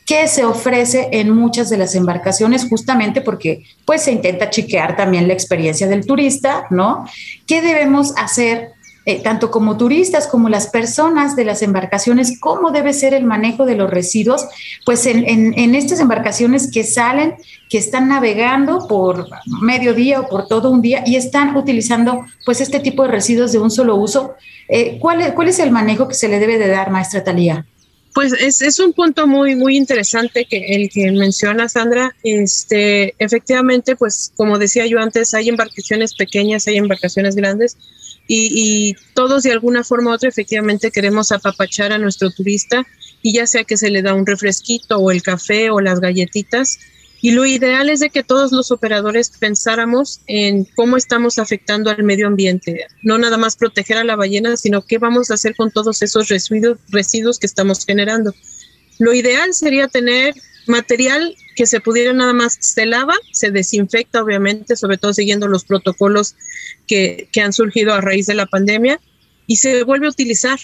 Speaker 2: que se ofrece en muchas de las embarcaciones justamente porque pues se intenta chiquear también la experiencia del turista, ¿no? ¿Qué debemos hacer eh, tanto como turistas como las personas de las embarcaciones, cómo debe ser el manejo de los residuos, pues en, estas embarcaciones que salen, que están navegando por medio día o por todo un día y están utilizando pues este tipo de residuos de un solo uso. Eh, ¿cuál, es, ¿Cuál es el manejo que se le debe de dar, maestra Talía?
Speaker 3: Pues es, es, un punto muy, muy interesante que el que menciona Sandra. Este, efectivamente, pues como decía yo antes, hay embarcaciones pequeñas, hay embarcaciones grandes y, todos de alguna forma u otra efectivamente queremos apapachar a nuestro turista y ya sea que se le da un refresquito o el café o las galletitas. Y lo ideal es de que todos los operadores pensáramos en cómo estamos afectando al medio ambiente, no nada más proteger a la ballena, sino qué vamos a hacer con todos esos residuos, residuos que estamos generando. Lo ideal sería tener material que se pudiera nada más, se lava, se desinfecta obviamente, sobre todo siguiendo los protocolos que, han surgido a raíz de la pandemia, y se vuelve a utilizar.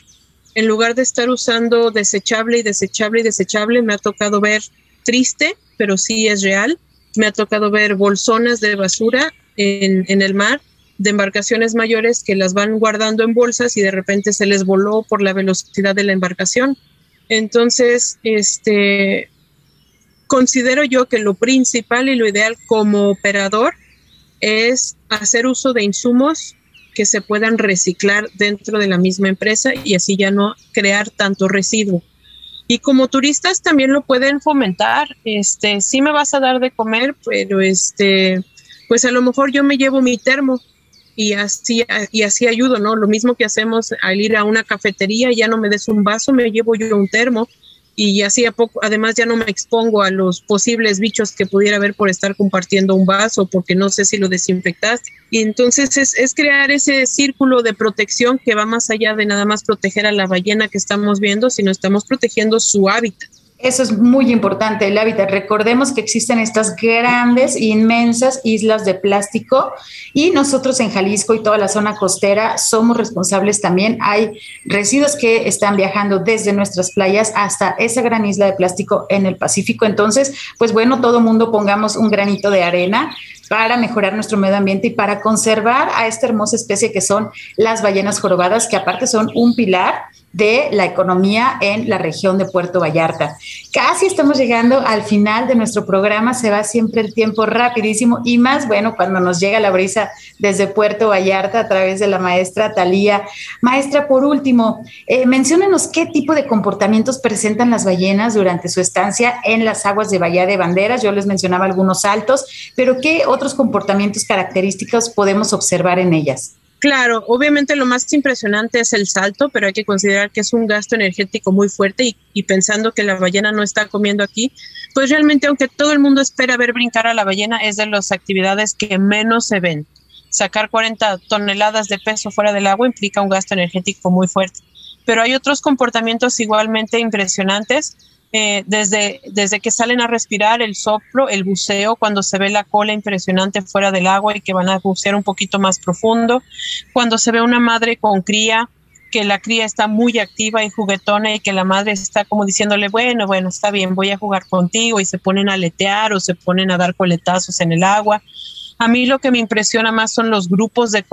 Speaker 3: En lugar de estar usando desechable y desechable y desechable, me ha tocado ver triste, pero sí es real. Me ha tocado ver bolsonas de basura en, en el mar de embarcaciones mayores que las van guardando en bolsas y de repente se les voló por la velocidad de la embarcación. Entonces, este, considero yo que lo principal y lo ideal como operador es hacer uso de insumos que se puedan reciclar dentro de la misma empresa y así ya no crear tanto residuo. Y como turistas también lo pueden fomentar. Este, sí me vas a dar de comer, pero este, pues a lo mejor yo me llevo mi termo y así y así ayudo, ¿no? Lo mismo que hacemos al ir a una cafetería, ya no me des un vaso, me llevo yo un termo y así a poco, además ya no me expongo a los posibles bichos que pudiera haber por estar compartiendo un vaso, porque no sé si lo desinfectaste. Y entonces es, es, crear ese círculo de protección que va más allá de nada más proteger a la ballena que estamos viendo, sino estamos protegiendo su hábitat.
Speaker 2: Eso es muy importante, el hábitat. Recordemos que existen estas grandes, inmensas islas de plástico y nosotros en Jalisco y toda la zona costera somos responsables también. Hay residuos que están viajando desde nuestras playas hasta esa gran isla de plástico en el Pacífico. Entonces, pues bueno, todo mundo pongamos un granito de arena para mejorar nuestro medio ambiente y para conservar a esta hermosa especie que son las ballenas jorobadas, que aparte son un pilar de la economía en la región de Puerto Vallarta. Casi estamos llegando al final de nuestro programa, se va siempre el tiempo rapidísimo y más bueno cuando nos llega la brisa desde Puerto Vallarta a través de la maestra Talía. Maestra, por último, eh, menciónenos qué tipo de comportamientos presentan las ballenas durante su estancia en las aguas de Bahía de Banderas. Yo les mencionaba algunos saltos, pero qué otros comportamientos característicos podemos observar en ellas.
Speaker 3: Claro, obviamente lo más impresionante es el salto, pero hay que considerar que es un gasto energético muy fuerte y, pensando que la ballena no está comiendo aquí, pues realmente aunque todo el mundo espera ver brincar a la ballena, es de las actividades que menos se ven. Sacar 40 toneladas de peso fuera del agua implica un gasto energético muy fuerte. Pero hay otros comportamientos igualmente impresionantes eh, desde, desde que salen a respirar, el soplo, el buceo, cuando se ve la cola impresionante fuera del agua y que van a bucear un poquito más profundo, cuando se ve una madre con cría, que la cría está muy activa y juguetona y que la madre está como diciéndole, bueno, bueno, está bien, voy a jugar contigo y se ponen a aletear o se ponen a dar coletazos en el agua. A mí lo que me impresiona más son los grupos de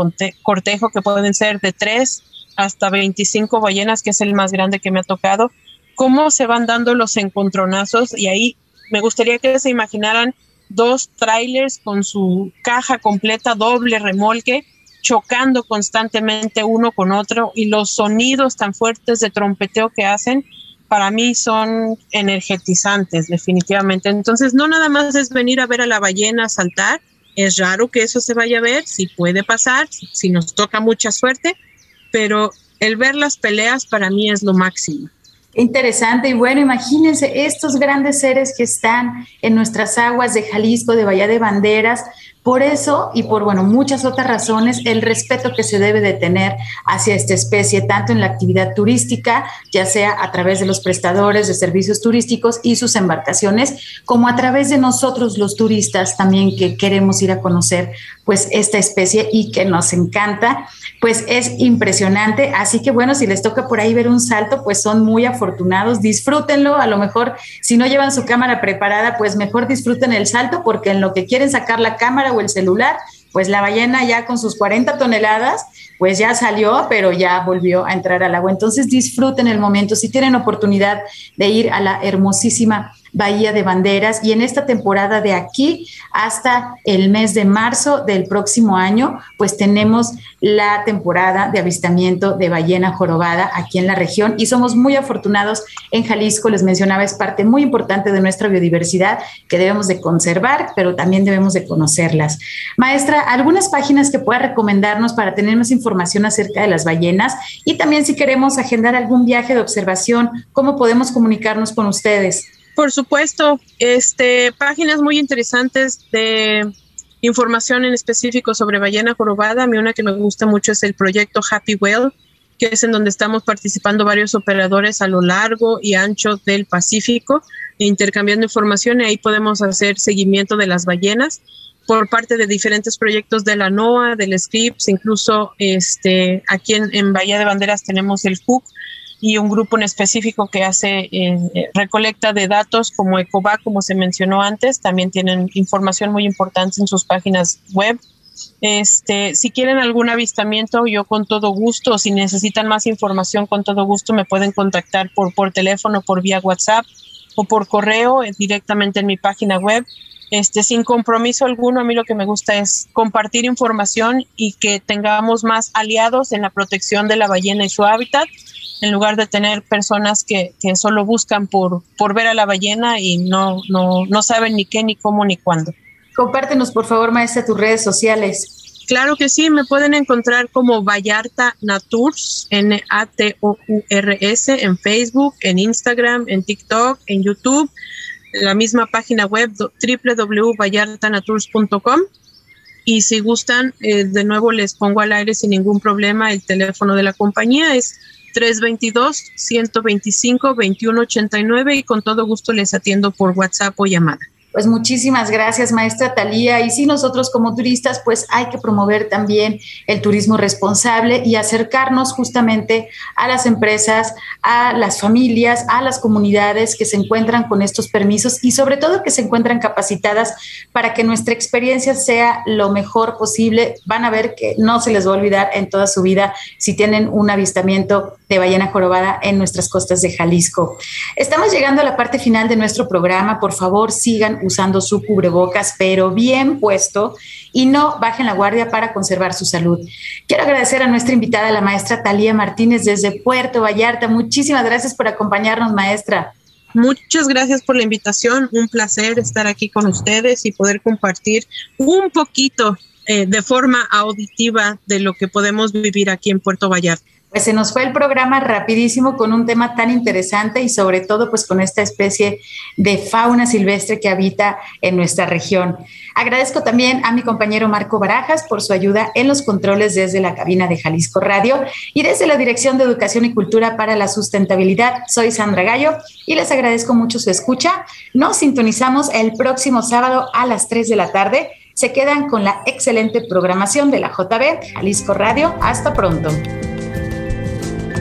Speaker 3: cortejo que pueden ser de tres hasta 25 ballenas, que es el más grande que me ha tocado, cómo se van dando los encontronazos y ahí me gustaría que se imaginaran dos trailers con su caja completa, doble remolque, chocando constantemente uno con otro y los sonidos tan fuertes de trompeteo que hacen, para mí son energetizantes, definitivamente. Entonces, no nada más es venir a ver a la ballena saltar, es raro que eso se vaya a ver, si puede pasar, si nos toca mucha suerte, pero el ver las peleas para mí es lo máximo.
Speaker 2: Interesante. Y bueno, imagínense estos grandes seres que están en nuestras aguas de Jalisco, de Bahía de Banderas, Por eso y por, bueno, muchas otras razones, el respeto que se debe de tener hacia esta especie, tanto en la actividad turística, ya sea a través de los prestadores de servicios turísticos y sus embarcaciones, como a través de nosotros los turistas también que queremos ir a conocer pues esta especie y que nos encanta, pues es impresionante. Así que bueno, si les toca por ahí ver un salto, pues son muy afortunados, disfrútenlo, a lo mejor si no llevan su cámara preparada, pues mejor disfruten el salto porque en lo que quieren sacar la cámara, o el celular, pues la ballena ya con sus 40 toneladas, pues ya salió, pero ya volvió a entrar al agua. Entonces disfruten el momento. Si tienen oportunidad de ir a la hermosísima Bahía de Banderas y en esta temporada de aquí hasta el mes de marzo del próximo año, pues tenemos la temporada de avistamiento de ballena jorobada aquí en la región y somos muy afortunados en Jalisco, les mencionaba, es parte muy importante de nuestra biodiversidad que debemos de conservar, pero también debemos de conocerlas. Maestra, algunas páginas que pueda recomendarnos para tener más información acerca de las ballenas y también si queremos agendar algún viaje de observación, ¿cómo podemos comunicarnos con ustedes?
Speaker 3: Por supuesto, este, páginas muy interesantes de información en específico sobre ballena jorobada. A mí una que me gusta mucho es el proyecto Happy Whale, que es en donde estamos participando varios operadores a lo largo y ancho del Pacífico, intercambiando información y ahí podemos hacer seguimiento de las ballenas por parte de diferentes proyectos de la NOAA, del SCRIPS, incluso este, aquí en, Bahía de Banderas tenemos el HUC, y un grupo en específico que hace eh, recolecta de datos como ECOVAC, como se mencionó antes, también tienen información muy importante en sus páginas web. Este, si quieren algún avistamiento, yo con todo gusto, si necesitan más información, con todo gusto me pueden contactar por, por teléfono, por vía WhatsApp o por correo eh, directamente en mi página web. Este, sin compromiso alguno, a mí lo que me gusta es compartir información y que tengamos más aliados en la protección de la ballena y su hábitat en lugar de tener personas que, que solo buscan por, por ver a la ballena y no, no, no saben ni qué, ni cómo, ni cuándo.
Speaker 2: Compártenos, por favor, maestra, tus redes sociales.
Speaker 3: Claro que sí, me pueden encontrar como Vallarta Naturs, N-A-T-O-U-R-S, en Facebook, en Instagram, en TikTok, en YouTube, la misma página web www.vallartanaturs.com. Y si gustan, eh, de nuevo les pongo al aire sin ningún problema el teléfono de la compañía, es 322-125-2189 y con todo gusto les atiendo por WhatsApp o llamada.
Speaker 2: Pues muchísimas gracias, maestra Talía. Y sí, nosotros como turistas, pues hay que promover también el turismo responsable y acercarnos justamente a las empresas, a las familias, a las comunidades que se encuentran con estos permisos y sobre todo que se encuentran capacitadas para que nuestra experiencia sea lo mejor posible. Van a ver que no se les va a olvidar en toda su vida si tienen un avistamiento de ballena jorobada en nuestras costas de Jalisco. Estamos llegando a la parte final de nuestro programa. Por favor, sigan usando su cubrebocas, pero bien puesto y no bajen la guardia para conservar su salud. Quiero agradecer a nuestra invitada, la maestra Talía Martínez desde Puerto Vallarta. Muchísimas gracias por acompañarnos, maestra.
Speaker 3: Muchas gracias por la invitación. Un placer estar aquí con ustedes y poder compartir un poquito eh, de forma auditiva de lo que podemos vivir aquí en Puerto Vallarta.
Speaker 2: Pues se nos fue el programa rapidísimo con un tema tan interesante y sobre todo pues con esta especie de fauna silvestre que habita en nuestra región. Agradezco también a mi compañero Marco Barajas por su ayuda en los controles desde la cabina de Jalisco Radio y desde la Dirección de Educación y Cultura para la Sustentabilidad. Soy Sandra Gallo y les agradezco mucho su escucha. Nos sintonizamos el próximo sábado a las 3 de la tarde. Se quedan con la excelente programación de la JB Jalisco Radio. Hasta pronto.